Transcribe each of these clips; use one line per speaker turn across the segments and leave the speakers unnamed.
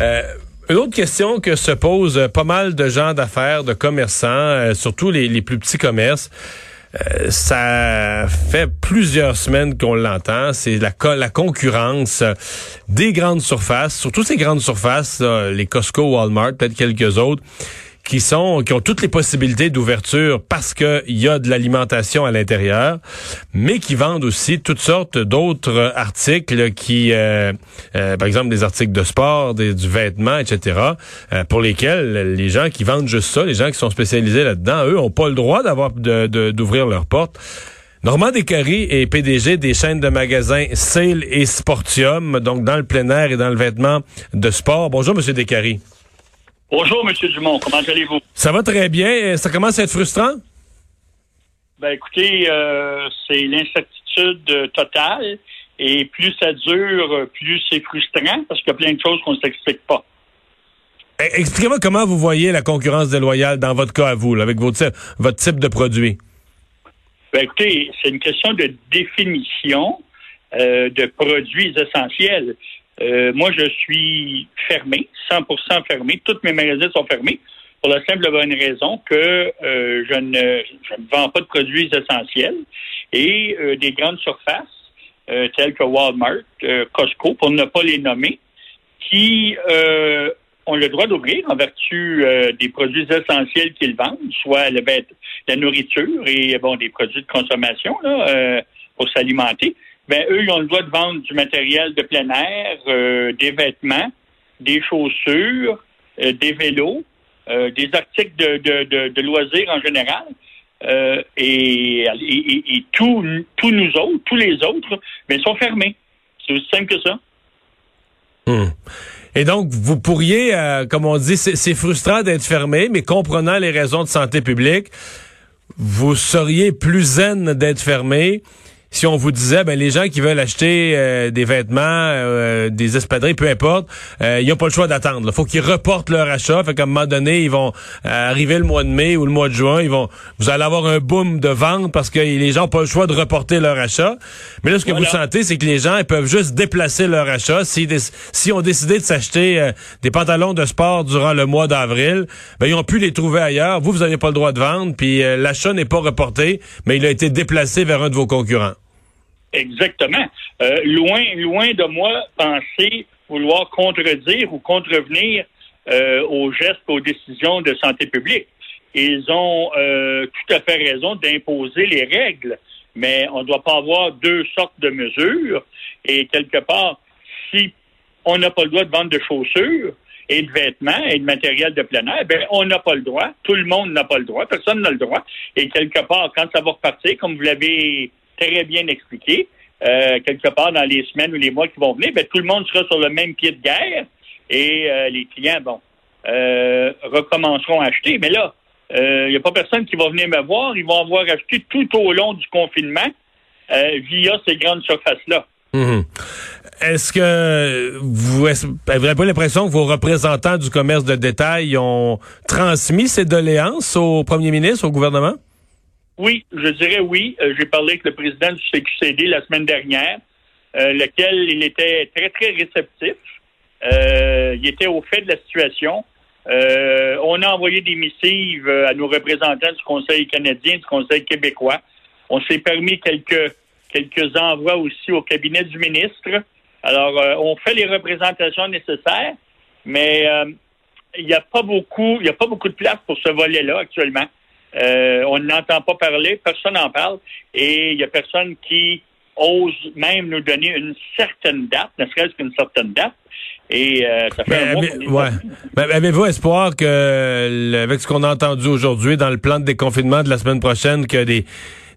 Euh, une autre question que se posent pas mal de gens d'affaires, de commerçants, euh, surtout les, plus petits commerces. Euh, ça fait plusieurs semaines qu'on l'entend. C'est la, la concurrence des grandes surfaces, surtout ces grandes surfaces, les Costco, Walmart, peut-être quelques autres, qui sont qui ont toutes les possibilités d'ouverture parce qu'il y a de l'alimentation à l'intérieur, mais qui vendent aussi toutes sortes d'autres articles qui, euh, euh, par exemple, des articles de sport, des, du vêtement, etc., euh, pour lesquels les gens qui vendent juste ça, les gens qui sont spécialisés là-dedans, eux, ont pas le droit d'avoir d'ouvrir leurs portes. Normand Descaries est PDG des chaînes de magasins Sale et Sportium, donc dans le plein air et dans le vêtement de sport. Bonjour, Monsieur Descaries.
Bonjour, M. Dumont. Comment allez-vous?
Ça va très bien. Ça commence à être frustrant?
Ben, écoutez, euh, c'est l'incertitude totale. Et plus ça dure, plus c'est frustrant parce qu'il y a plein de choses qu'on ne s'explique pas.
Eh, expliquez-moi comment vous voyez la concurrence déloyale dans votre cas à vous, avec votre, votre type de produit.
Ben, écoutez, c'est une question de définition euh, de produits essentiels. Euh, moi, je suis fermé, 100% fermé. Toutes mes magasins sont fermés pour la simple bonne raison que euh, je, ne, je, ne, vends pas de produits essentiels et euh, des grandes surfaces telles que Walmart, Costco, pour ne pas les nommer, qui ont le droit d'ouvrir en vertu des produits essentiels qu'ils vendent, soit le, la nourriture et bon des produits de consommation là, pour s'alimenter ben eux, ils ont le droit de vendre du matériel de plein air, euh, des vêtements, des chaussures, euh, des vélos, euh, des articles de, loisirs en général. et, tous, nous autres, tous les autres, mais sont fermés. C'est aussi simple que ça.
Hmm. Et donc, vous pourriez, comme on dit, c'est frustrant d'être fermé, mais comprenant les raisons de santé publique, vous seriez plus zen d'être fermé si on vous disait, ben les gens qui veulent acheter euh, des vêtements, euh, des espadrilles, peu importe, euh, ils n'ont pas le choix d'attendre. Il faut qu'ils reportent leur achat. Fait qu'à un moment donné, ils vont arriver le mois de mai ou le mois de juin, ils vont, vous allez avoir un boom de vente parce que les gens n'ont pas le choix de reporter leur achat. Mais là, ce que vous sentez, c'est que les gens ils peuvent juste déplacer leur achat. Si, si ont décidé de s'acheter des pantalons de sport durant le mois d'avril, ben ils ont pu les trouver ailleurs. Vous, vous n'avez pas le droit de vendre, puis l'achat n'est pas reporté, mais il a été déplacé vers un de vos concurrents.
Exactement. Euh, loin, loin de moi penser vouloir contredire ou contrevenir euh, aux gestes, aux décisions de santé publique. Ils ont euh, tout à fait raison d'imposer les règles, mais on ne doit pas avoir deux sortes de mesures. Et quelque part, si on n'a pas le droit de vendre de chaussures et de vêtements et de matériel de plein air, ben on n'a pas le droit. Tout le monde n'a pas le droit. Personne n'a le droit. Et quelque part, quand ça va repartir, comme vous l'avez très bien expliqué. Euh, quelque part dans les semaines ou les mois qui vont venir, ben, tout le monde sera sur le même pied de guerre et euh, les clients, bon, euh, recommenceront à acheter. Mais là, il n'y a pas personne qui va venir me voir. Ils vont avoir acheté tout au long du confinement via ces grandes surfaces-là.
Mhm. Est-ce que vous, avez pas l'impression que vos représentants du commerce de détail ont transmis ces doléances au premier ministre, au gouvernement?
Oui, je dirais oui. Euh, j'ai parlé avec le président du CQCD la semaine dernière, euh, lequel il était très, très réceptif. Euh, il était au fait de la situation. on a envoyé des missives à nos représentants du Conseil canadien, du Conseil québécois. On s'est permis quelques, quelques envois aussi au cabinet du ministre. Alors, on fait les représentations nécessaires, mais il n'y a pas beaucoup, il n'y a pas beaucoup de place pour ce volet-là actuellement. Euh, on n'entend pas parler, personne n'en parle, et il n'y a personne qui ose même nous donner une certaine date, ne serait-ce qu'une certaine date. Et euh, ça fait un
ouais. Avez-vous espoir que, avec ce qu'on a entendu aujourd'hui dans le plan de déconfinement de la semaine prochaine, que des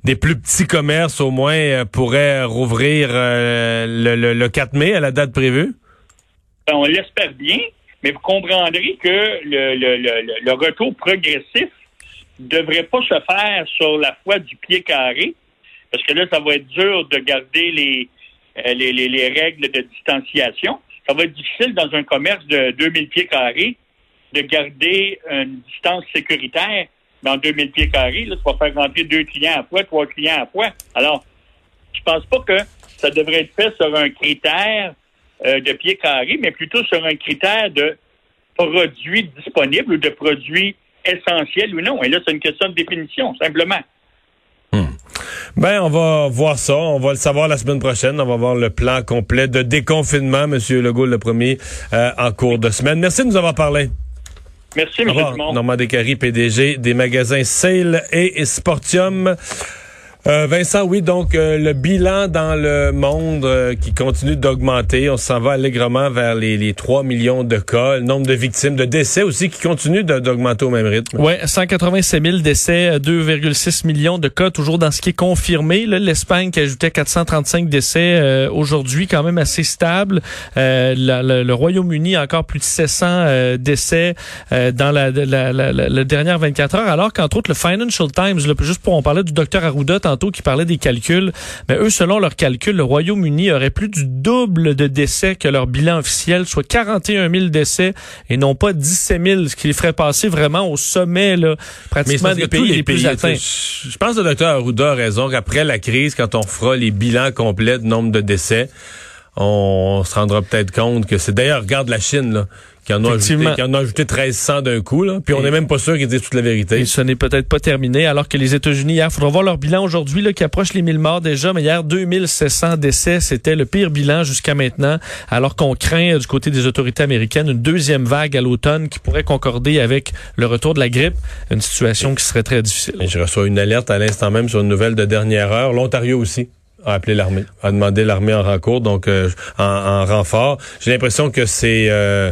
des plus petits commerces au moins euh, pourraient rouvrir le, le, 4 mai à la date prévue?
Ben, on l'espère bien, mais vous comprendrez que le retour progressif devrait pas se faire sur la foi du pied carré, parce que là, ça va être dur de garder euh, les, les, les, règles de distanciation. Ça va être difficile dans un commerce de 2000 pieds carrés de garder une distance sécuritaire dans 2000 pieds carrés. Là, tu vas faire rentrer deux clients à fois, trois clients à fois. Alors, je pense pas que ça devrait être fait sur un critère de pieds carrés, mais plutôt sur un critère de produits disponibles ou de produits essentiels ou non. Et là, c'est une question de définition, simplement.
Hmm. Ben, on va voir ça. On va le savoir la semaine prochaine. On va voir le plan complet de déconfinement, Monsieur Legault, le premier, euh, en cours de semaine. Merci de nous avoir parlé.
Merci, M.
Normand Descaries, PDG des magasins Sale et Sportium. Euh, Vincent, oui, donc euh, le bilan dans le monde euh, qui continue d'augmenter. On s'en va allègrement vers les, les 3 millions de cas. Le nombre de victimes, de décès aussi qui continue d'augmenter au même rythme.
Oui, 187 000 décès, 2,6 millions de cas, toujours dans ce qui est confirmé. L'Espagne qui ajoutait 435 décès aujourd'hui, quand même assez stable. le Royaume-Uni encore plus de 700 décès dans la, la, dernière 24 heures, alors qu'entre autres le Financial Times, juste pour en parler du docteur Arruda, qui parlait des calculs, mais eux, selon leurs calculs, le Royaume-Uni aurait plus du double de décès que leur bilan officiel, soit 41 000 décès et non pas 17 000, ce qui les ferait passer vraiment au sommet, là, pratiquement des pays les, plus atteints.
Je pense que le docteur Arruda a raison qu'après la crise, quand on fera les bilans complets de nombre de décès, on se rendra peut-être compte que c'est d'ailleurs, regarde la Chine, là qui en, a ajouté, qui en a ajouté 1300 d'un coup. Là. Puis on n'est même pas sûr qu'ils disent toute la vérité.
Et ce n'est peut-être pas terminé, alors que les États-Unis, hier, il faudra voir leur bilan aujourd'hui, là, qui approche les 1000 morts déjà, mais hier, 2700 décès, c'était le pire bilan jusqu'à maintenant, alors qu'on craint du côté des autorités américaines une deuxième vague à l'automne qui pourrait concorder avec le retour de la grippe, une situation qui serait très difficile.
Et je reçois une alerte à l'instant même sur une nouvelle de dernière heure. L'Ontario aussi a appelé l'armée, a demandé l'armée en rencours, donc euh, en, renfort. J'ai l'impression que c'est... Euh,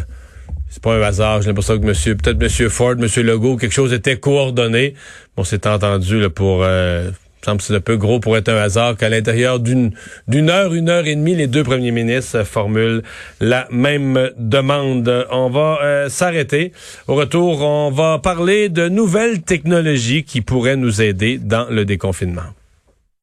c'est pas un hasard. J'ai l'impression que monsieur, peut-être monsieur Ford, monsieur Legault, quelque chose était coordonné. Bon, c'est entendu là, pour euh, semble c'est un peu gros pour être un hasard qu'à l'intérieur d'une d'une heure, une heure et demie, les deux premiers ministres formulent la même demande. On va euh, s'arrêter. Au retour, on va parler de nouvelles technologies qui pourraient nous aider dans le déconfinement.